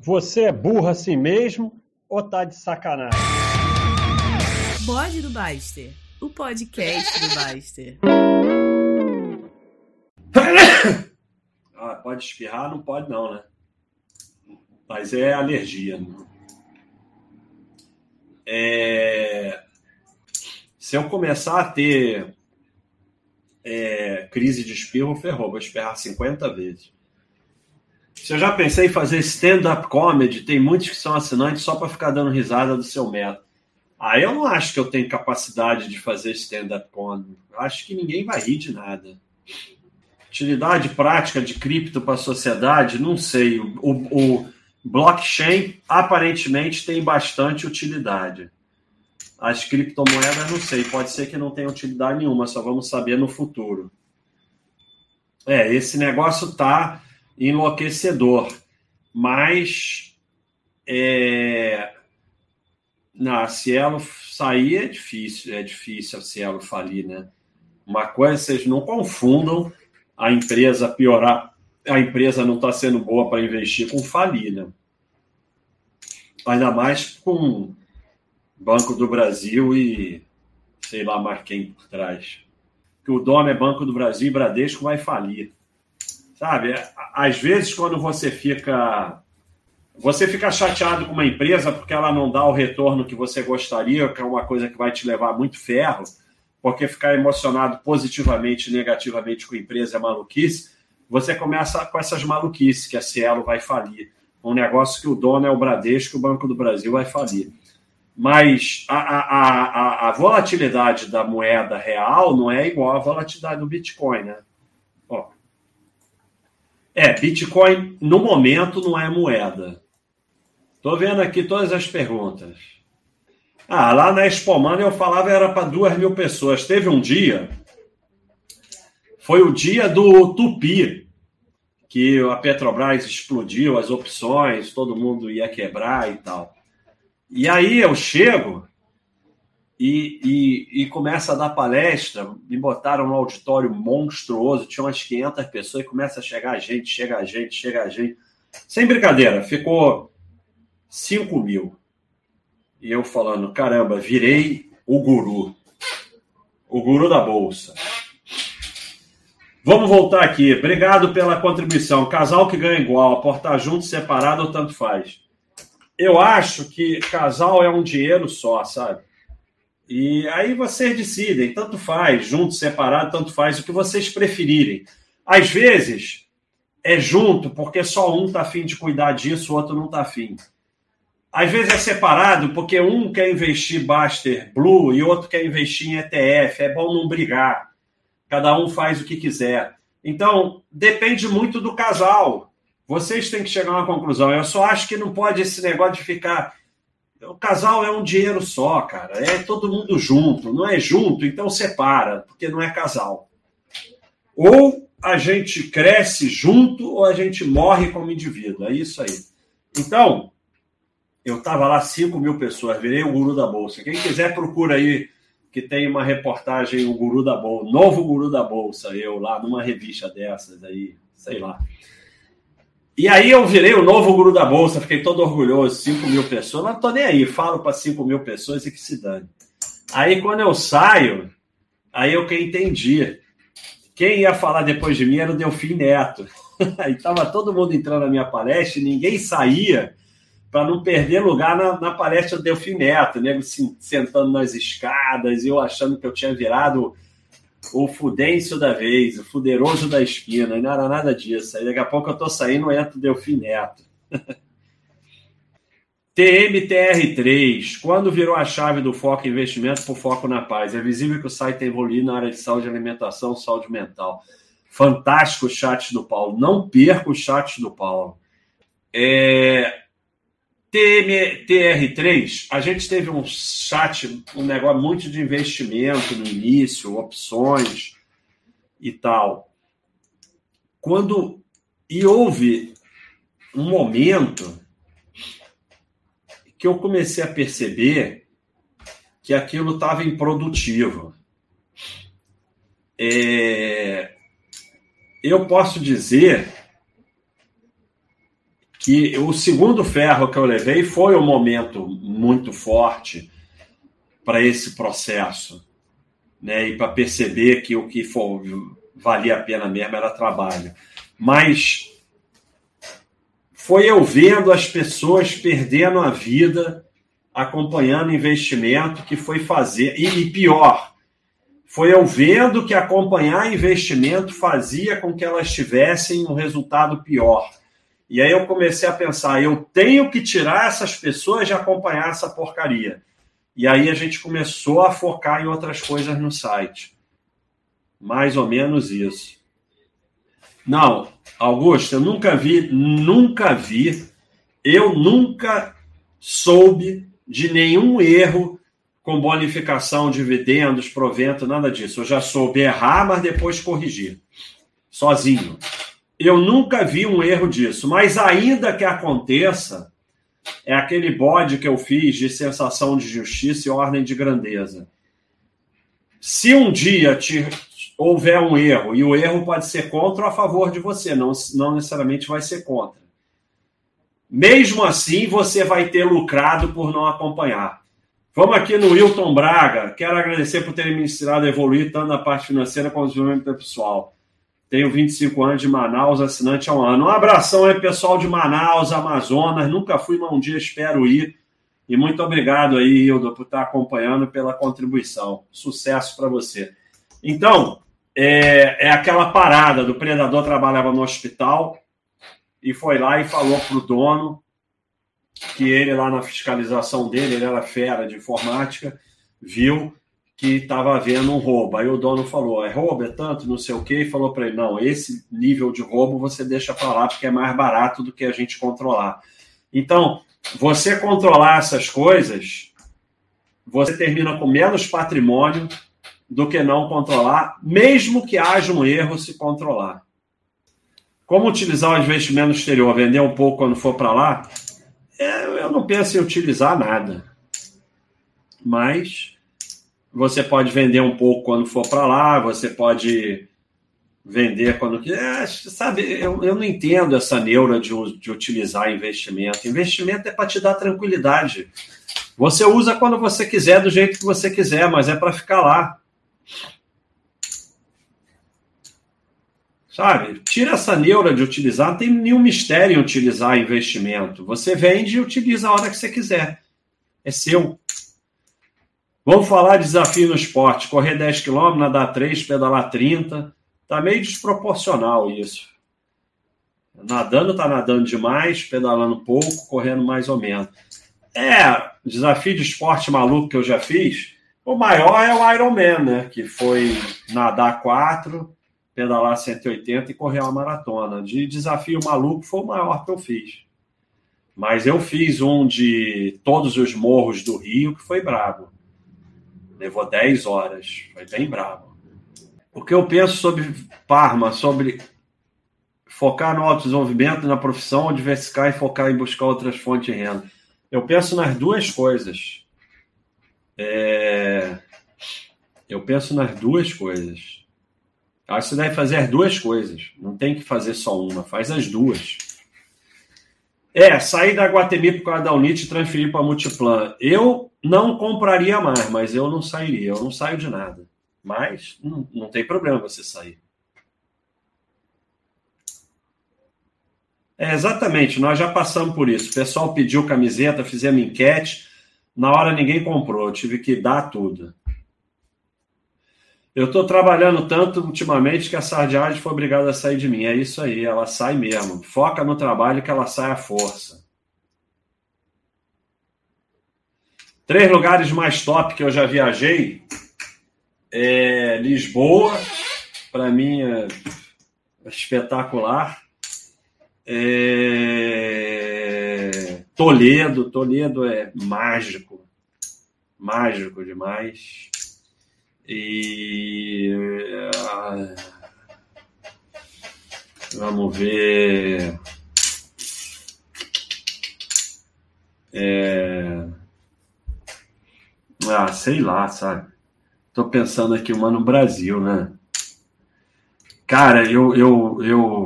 Você é burro assim mesmo ou tá de sacanagem? Bode do Baster, o podcast do Baster. Ah, pode espirrar? Não pode não, né? Mas é alergia. Né? É... Se eu começar a ter é, crise de espirro, ferrou. Vou espirrar 50 vezes. Se eu já pensei em fazer stand-up comedy, tem muitos que são assinantes só para ficar dando risada do seu método. Aí eu não acho que eu tenho capacidade de fazer stand-up comedy. Acho que ninguém vai rir de nada. Utilidade prática de cripto para a sociedade, não sei. O, o, blockchain aparentemente tem bastante utilidade. As criptomoedas, não sei, pode ser que não tenha utilidade nenhuma, só vamos saber no futuro. É, esse negócio tá enlouquecedor. Mas é, na Cielo sair é difícil, é difícil a Cielo falir, né? Uma coisa, vocês não confundam a empresa piorar, a empresa não está sendo boa para investir com falir, né? Ainda mais com Banco do Brasil e sei lá mais quem por trás. Que o dono é Banco do Brasil e Bradesco vai falir. Sabe? Às vezes, quando você fica. Você fica chateado com uma empresa porque ela não dá o retorno que você gostaria, que é uma coisa que vai te levar muito ferro, porque ficar emocionado positivamente e negativamente com a empresa é maluquice, você começa com essas maluquices, que a Cielo vai falir. Um negócio que o dono é o Bradesco, o Banco do Brasil vai falir. Mas a, a, a, a volatilidade da moeda real não é igual à volatilidade do Bitcoin, né? É, Bitcoin no momento não é moeda. Estou vendo aqui todas as perguntas. Ah, lá na Expomania eu falava era para duas mil pessoas. Teve um dia, foi o dia do Tupi, que a Petrobras explodiu as opções, todo mundo ia quebrar e tal. E aí eu chego e, e, e, começa a dar palestra, me botaram no auditório monstruoso, tinha umas 500 pessoas e começa a chegar gente, chega gente, chega gente. Sem brincadeira, ficou 5 mil. E eu falando, caramba, virei o guru. O guru da bolsa. Vamos voltar aqui. Obrigado pela contribuição. Casal que ganha igual, aportar junto, separado tanto faz. Eu acho que casal é um dinheiro só, sabe? E aí vocês decidem, tanto faz, junto, separado, tanto faz, o que vocês preferirem. Às vezes é junto, porque só um está afim de cuidar disso, o outro não está afim. Às vezes é separado, porque um quer investir Baster Blue e outro quer investir em ETF. É bom não brigar. Cada um faz o que quiser. Então, depende muito do casal. Vocês têm que chegar a uma conclusão. Eu só acho que não pode esse negócio de ficar o casal é um dinheiro só, cara. É todo mundo junto. Não é junto, então separa, porque não é casal. Ou a gente cresce junto ou a gente morre como indivíduo. É isso aí. Então, eu estava lá, 5 mil pessoas, virei o guru da Bolsa. Quem quiser, procura aí, que tem uma reportagem, o Guru da Bolsa, novo Guru da Bolsa, eu lá numa revista dessas aí, sei lá. E aí eu virei o novo guru da Bolsa, fiquei todo orgulhoso, 5 mil pessoas, não tô nem aí, falo para 5 mil pessoas e que se dane. Aí quando eu saio, aí eu que entendi. Quem ia falar depois de mim era o Delfim Neto. Aí tava todo mundo entrando na minha palestra e ninguém saía para não perder lugar na, na palestra do Delfim Neto, nego assim, sentando nas escadas, eu achando que eu tinha virado o Fudêncio da vez, o Fuderoso da esquina, e não era nada disso. Aí daqui a pouco eu tô saindo, entra o Delfim Neto. TMTR3, quando virou a chave do foco em investimento por foco na paz? É visível que o site tem evoluído na área de saúde e alimentação, saúde mental. Fantástico o chat do Paulo. Não perca o chat do Paulo. É, TR3, a gente teve um chat, um negócio muito de investimento no início, opções e tal. Quando e houve um momento que eu comecei a perceber que aquilo estava improdutivo. É, eu posso dizer que o segundo ferro que eu levei foi um momento muito forte para esse processo, né? E para perceber que o que for, valia a pena mesmo era trabalho. Mas foi eu vendo as pessoas perdendo a vida acompanhando investimento que foi fazer. E, e pior, foi eu vendo que acompanhar investimento fazia com que elas tivessem um resultado pior. E aí eu comecei a pensar, eu tenho que tirar essas pessoas de acompanhar essa porcaria. E aí a gente começou a focar em outras coisas no site. Mais ou menos isso. Não, Augusto, eu nunca vi, nunca vi, eu nunca soube de nenhum erro com bonificação, dividendos, provento, nada disso. Eu já soube errar, mas depois corrigir. Sozinho. Eu nunca vi um erro disso, mas ainda que aconteça, é aquele bode que eu fiz de sensação de justiça e ordem de grandeza. Se um dia te, houver um erro, e o erro pode ser contra ou a favor de você, não, não necessariamente vai ser contra. Mesmo assim, você vai ter lucrado por não acompanhar. Vamos aqui no Wilton Braga. Quero agradecer por terem me ensinado a evoluir tanto na parte financeira quanto no desenvolvimento pessoal. Tenho 25 anos de Manaus, assinante há um ano. Um abração aí, pessoal de Manaus, Amazonas. Nunca fui, mas um dia espero ir. E muito obrigado aí, Hildo, por estar acompanhando pela contribuição. Sucesso para você. Então, é, é aquela parada do predador trabalhava no hospital, e foi lá e falou para o dono que ele lá na fiscalização dele, ele era fera de informática, viu que estava havendo um roubo. Aí o dono falou: é roubo, é tanto, não sei o quê, e falou para ele: não, esse nível de roubo você deixa para lá porque é mais barato do que a gente controlar. Então, você controlar essas coisas, você termina com menos patrimônio do que não controlar, mesmo que haja um erro se controlar. Como utilizar o investimento exterior? Vender um pouco quando for para lá? É, eu não penso em utilizar nada. Mas você pode vender um pouco quando for para lá, você pode vender quando quiser. É, sabe, eu, eu não entendo essa neura de, de utilizar investimento. Investimento é para te dar tranquilidade. Você usa quando você quiser, do jeito que você quiser, mas é para ficar lá. Sabe? Tira essa neura de utilizar, não tem nenhum mistério em utilizar investimento. Você vende e utiliza a hora que você quiser. É seu. Vamos falar de desafio no esporte. Correr 10 km, nadar 3, pedalar 30. Tá meio desproporcional isso. Nadando tá nadando demais, pedalando pouco, correndo mais ou menos. É, desafio de esporte maluco que eu já fiz. O maior é o Ironman, né? Que foi nadar 4, pedalar 180 e correr uma maratona. De desafio maluco foi o maior que eu fiz. Mas eu fiz um de todos os morros do Rio que foi brabo. Levou 10 horas. Foi bem brabo. O que eu penso sobre Parma, sobre focar no autodesenvolvimento, na profissão, diversificar e focar em buscar outras fontes de renda. Eu penso nas duas coisas. É... Eu penso nas duas coisas. Acho que você deve fazer as duas coisas. Não tem que fazer só uma, faz as duas. É, sair da Guatemi por causa da Unite e transferir para Multiplan. Eu não compraria mais, mas eu não sairia. Eu não saio de nada. Mas não, não tem problema você sair. É, exatamente, nós já passamos por isso. O pessoal pediu camiseta, fizemos enquete. Na hora ninguém comprou, eu tive que dar tudo. Eu estou trabalhando tanto ultimamente que a sardiagem foi obrigada a sair de mim. É isso aí, ela sai mesmo. Foca no trabalho que ela sai à força. Três lugares mais top que eu já viajei. É Lisboa, para mim é espetacular. É... Toledo, Toledo é mágico, mágico demais. E. Uh, vamos ver. É, ah, sei lá, sabe? Tô pensando aqui uma no Brasil, né? Cara, eu, eu, eu.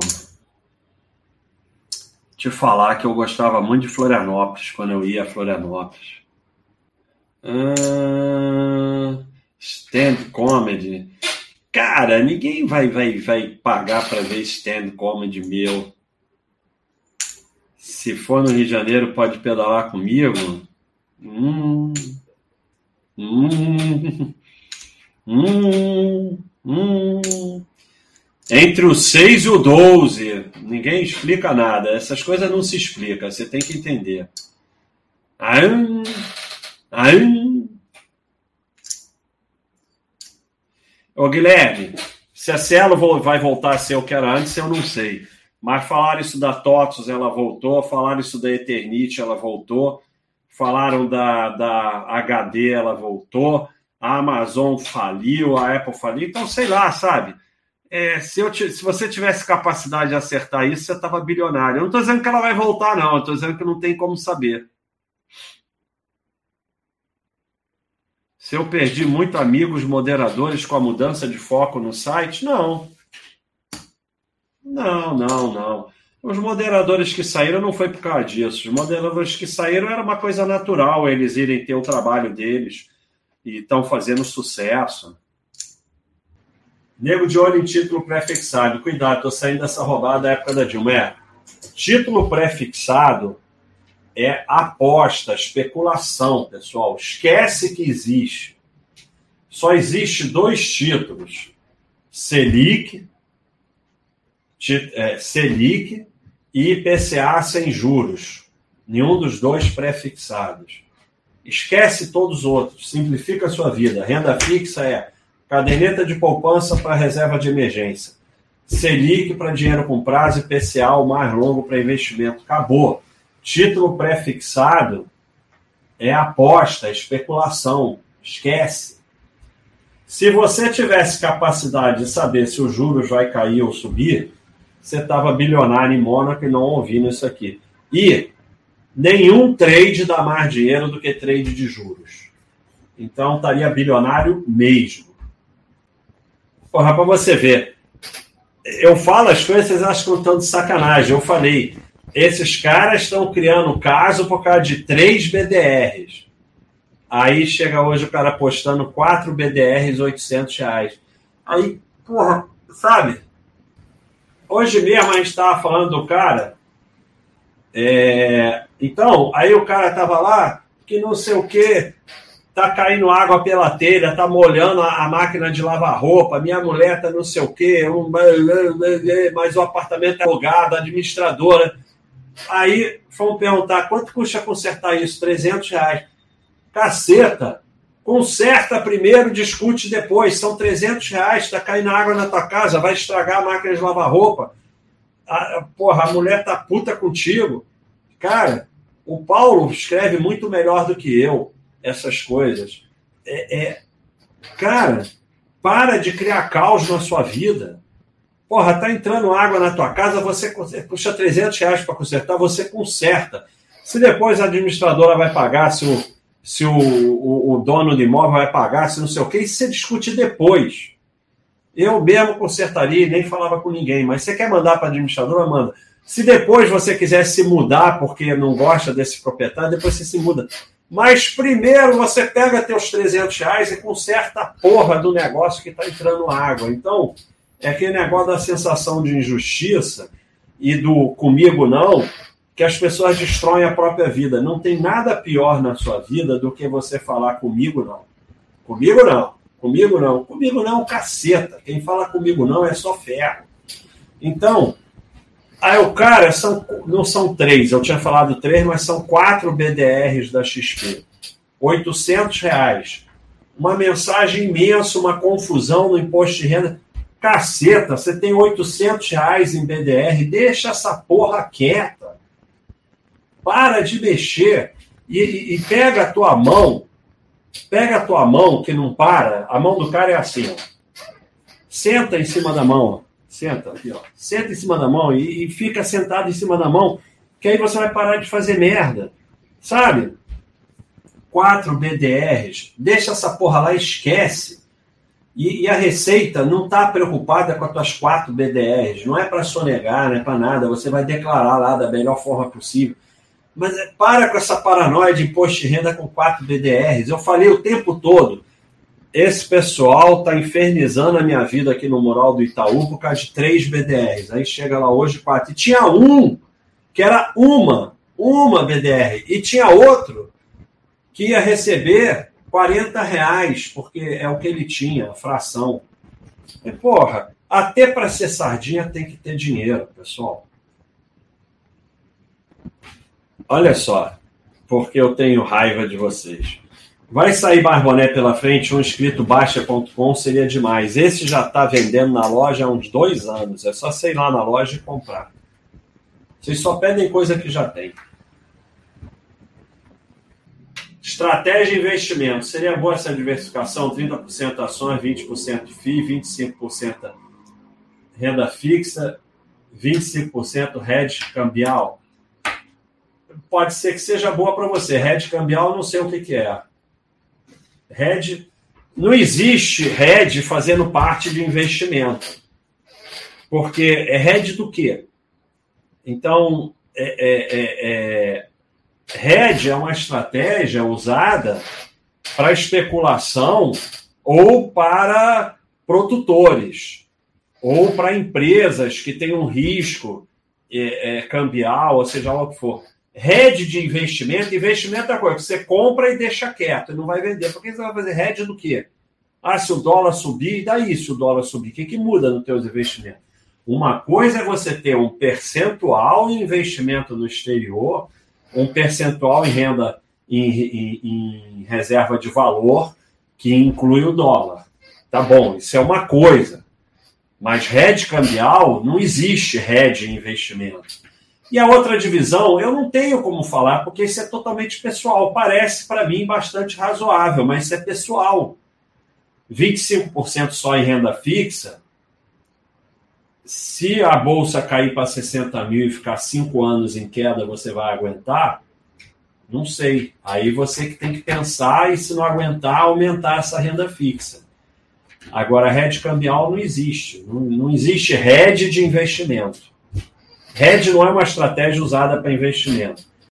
te falar que eu gostava muito de Florianópolis quando eu ia a Florianópolis. Ah, stand comedy. Cara, ninguém vai, vai, vai pagar para ver stand comedy meu. Se for no Rio de Janeiro, pode pedalar comigo? Hum. Hum. Hum. Hum. Entre o 6 e o 12, ninguém explica nada. Essas coisas não se explicam, você tem que entender. Aum, aum. Ô Guilherme, se a Cielo vai voltar a ser o que era antes, eu não sei. Mas falaram isso da TOTOS, ela voltou. Falaram isso da Eternite, ela voltou. Falaram da, da HD, ela voltou. A Amazon faliu, a Apple faliu. Então, sei lá, sabe? É, se, eu, se você tivesse capacidade de acertar isso, você estava bilionário. Eu não estou dizendo que ela vai voltar, não. Eu estou dizendo que não tem como saber. Se eu perdi muito amigos moderadores com a mudança de foco no site, não. Não, não, não. Os moderadores que saíram não foi por causa disso. Os moderadores que saíram era uma coisa natural, eles irem ter o trabalho deles e estão fazendo sucesso. Nego de olho em título pré-fixado. Cuidado, estou saindo dessa roubada da época da Dilma. É, título pré-fixado é aposta, especulação, pessoal. Esquece que existe. Só existe dois títulos: Selic, é, Selic e IPCA sem juros. Nenhum dos dois pré-fixados. Esquece todos os outros. Simplifica a sua vida. Renda fixa é caderneta de poupança para reserva de emergência. Selic para dinheiro com prazo e PCA o mais longo para investimento. Acabou. Título pré-fixado é aposta, é especulação. Esquece. Se você tivesse capacidade de saber se os juros vai cair ou subir, você estava bilionário em Mônaco e não ouvindo isso aqui. E nenhum trade dá mais dinheiro do que trade de juros. Então estaria bilionário mesmo. Porra, para você ver. Eu falo as coisas, vocês acham que eu estou de sacanagem. Eu falei, esses caras estão criando caso por causa de três BDRs. Aí chega hoje o cara postando quatro BDRs 800 reais. Aí, porra, sabe? Hoje mesmo a gente estava falando do cara. É... Então, aí o cara tava lá, que não sei o que, tá caindo água pela telha, tá molhando a, a máquina de lavar roupa, minha mulher tá não sei o quê, um, mas o apartamento é alugado, administradora. Aí fomos perguntar quanto custa consertar isso? 300 reais. Caceta! Conserta primeiro, discute depois. São 300 reais, tá caindo água na tua casa, vai estragar a máquina de lavar roupa. A, porra, a mulher tá puta contigo. Cara, o Paulo escreve muito melhor do que eu essas coisas. É, é, cara, para de criar caos na sua vida. Porra, tá entrando água na tua casa, você custa 300 reais para consertar, você conserta. Se depois a administradora vai pagar, se o, se o, o, o dono do imóvel vai pagar, se não sei o que, isso você discute depois. Eu mesmo consertaria e nem falava com ninguém, mas você quer mandar para a administradora, manda. Se depois você quiser se mudar porque não gosta desse proprietário, depois você se muda. Mas primeiro você pega teus 300 reais e conserta a porra do negócio que está entrando água. Então, é aquele negócio da sensação de injustiça e do comigo não, que as pessoas destroem a própria vida. Não tem nada pior na sua vida do que você falar comigo não. Comigo não. Comigo não. Comigo não, caceta. Quem fala comigo não é só ferro. Então, Aí o cara, são, não são três, eu tinha falado três, mas são quatro BDRs da XP. 800 reais. Uma mensagem imensa, uma confusão no imposto de renda. Caceta, você tem 800 reais em BDR, deixa essa porra quieta. Para de mexer e, e, pega a tua mão, pega a tua mão que não para, a mão do cara é assim, ó. Senta em cima da mão, Senta aqui, ó. Senta em cima da mão e, e fica sentado em cima da mão, que aí você vai parar de fazer merda. Sabe? Quatro BDRs. Deixa essa porra lá, esquece. E, e a Receita não está preocupada com as tuas quatro BDRs. Não é para sonegar, não é para nada. Você vai declarar lá da melhor forma possível. Mas é, para com essa paranoia de imposto de renda com quatro BDRs. Eu falei o tempo todo. Esse pessoal está infernizando a minha vida aqui no mural do Itaú por causa de três BDRs. Aí chega lá hoje quatro. E tinha um que era uma, uma BDR. E tinha outro que ia receber 40 reais, porque é o que ele tinha, a fração. E, porra, até para ser sardinha tem que ter dinheiro, pessoal. Olha só, porque eu tenho raiva de vocês. Vai sair Barboné pela frente, um escrito baixa.com seria demais. Esse já está vendendo na loja há uns dois anos. É só sair lá na loja e comprar. Vocês só pedem coisa que já tem. Estratégia de investimento. Seria boa essa diversificação? 30% ações, 20% FII, 25% renda fixa, 25% hedge cambial. Pode ser que seja boa para você. Hedge cambial, não sei o que, que é. Hedge. Não existe hedge fazendo parte de investimento. Porque é hedge do quê? Então, é, é, é, é hedge é uma estratégia usada para especulação ou para produtores ou para empresas que têm um risco é, é, cambial, ou seja lá o que for. Hedge de investimento, investimento é coisa que você compra e deixa quieto, e não vai vender. Por que você vai fazer hedge do quê? Ah, se o dólar subir, daí se o dólar subir, o que, que muda nos teus investimentos? Uma coisa é você ter um percentual em investimento no exterior um percentual em renda em, em, em reserva de valor que inclui o dólar. Tá bom, isso é uma coisa. Mas hedge cambial, não existe hedge em investimento. E a outra divisão, eu não tenho como falar, porque isso é totalmente pessoal. Parece para mim bastante razoável, mas isso é pessoal. 25% só em renda fixa, se a bolsa cair para 60 mil e ficar cinco anos em queda, você vai aguentar? Não sei. Aí você que tem que pensar e, se não aguentar, aumentar essa renda fixa. Agora, rede cambial não existe. Não, não existe rede de investimento. Rede não é uma estratégia usada para investimento.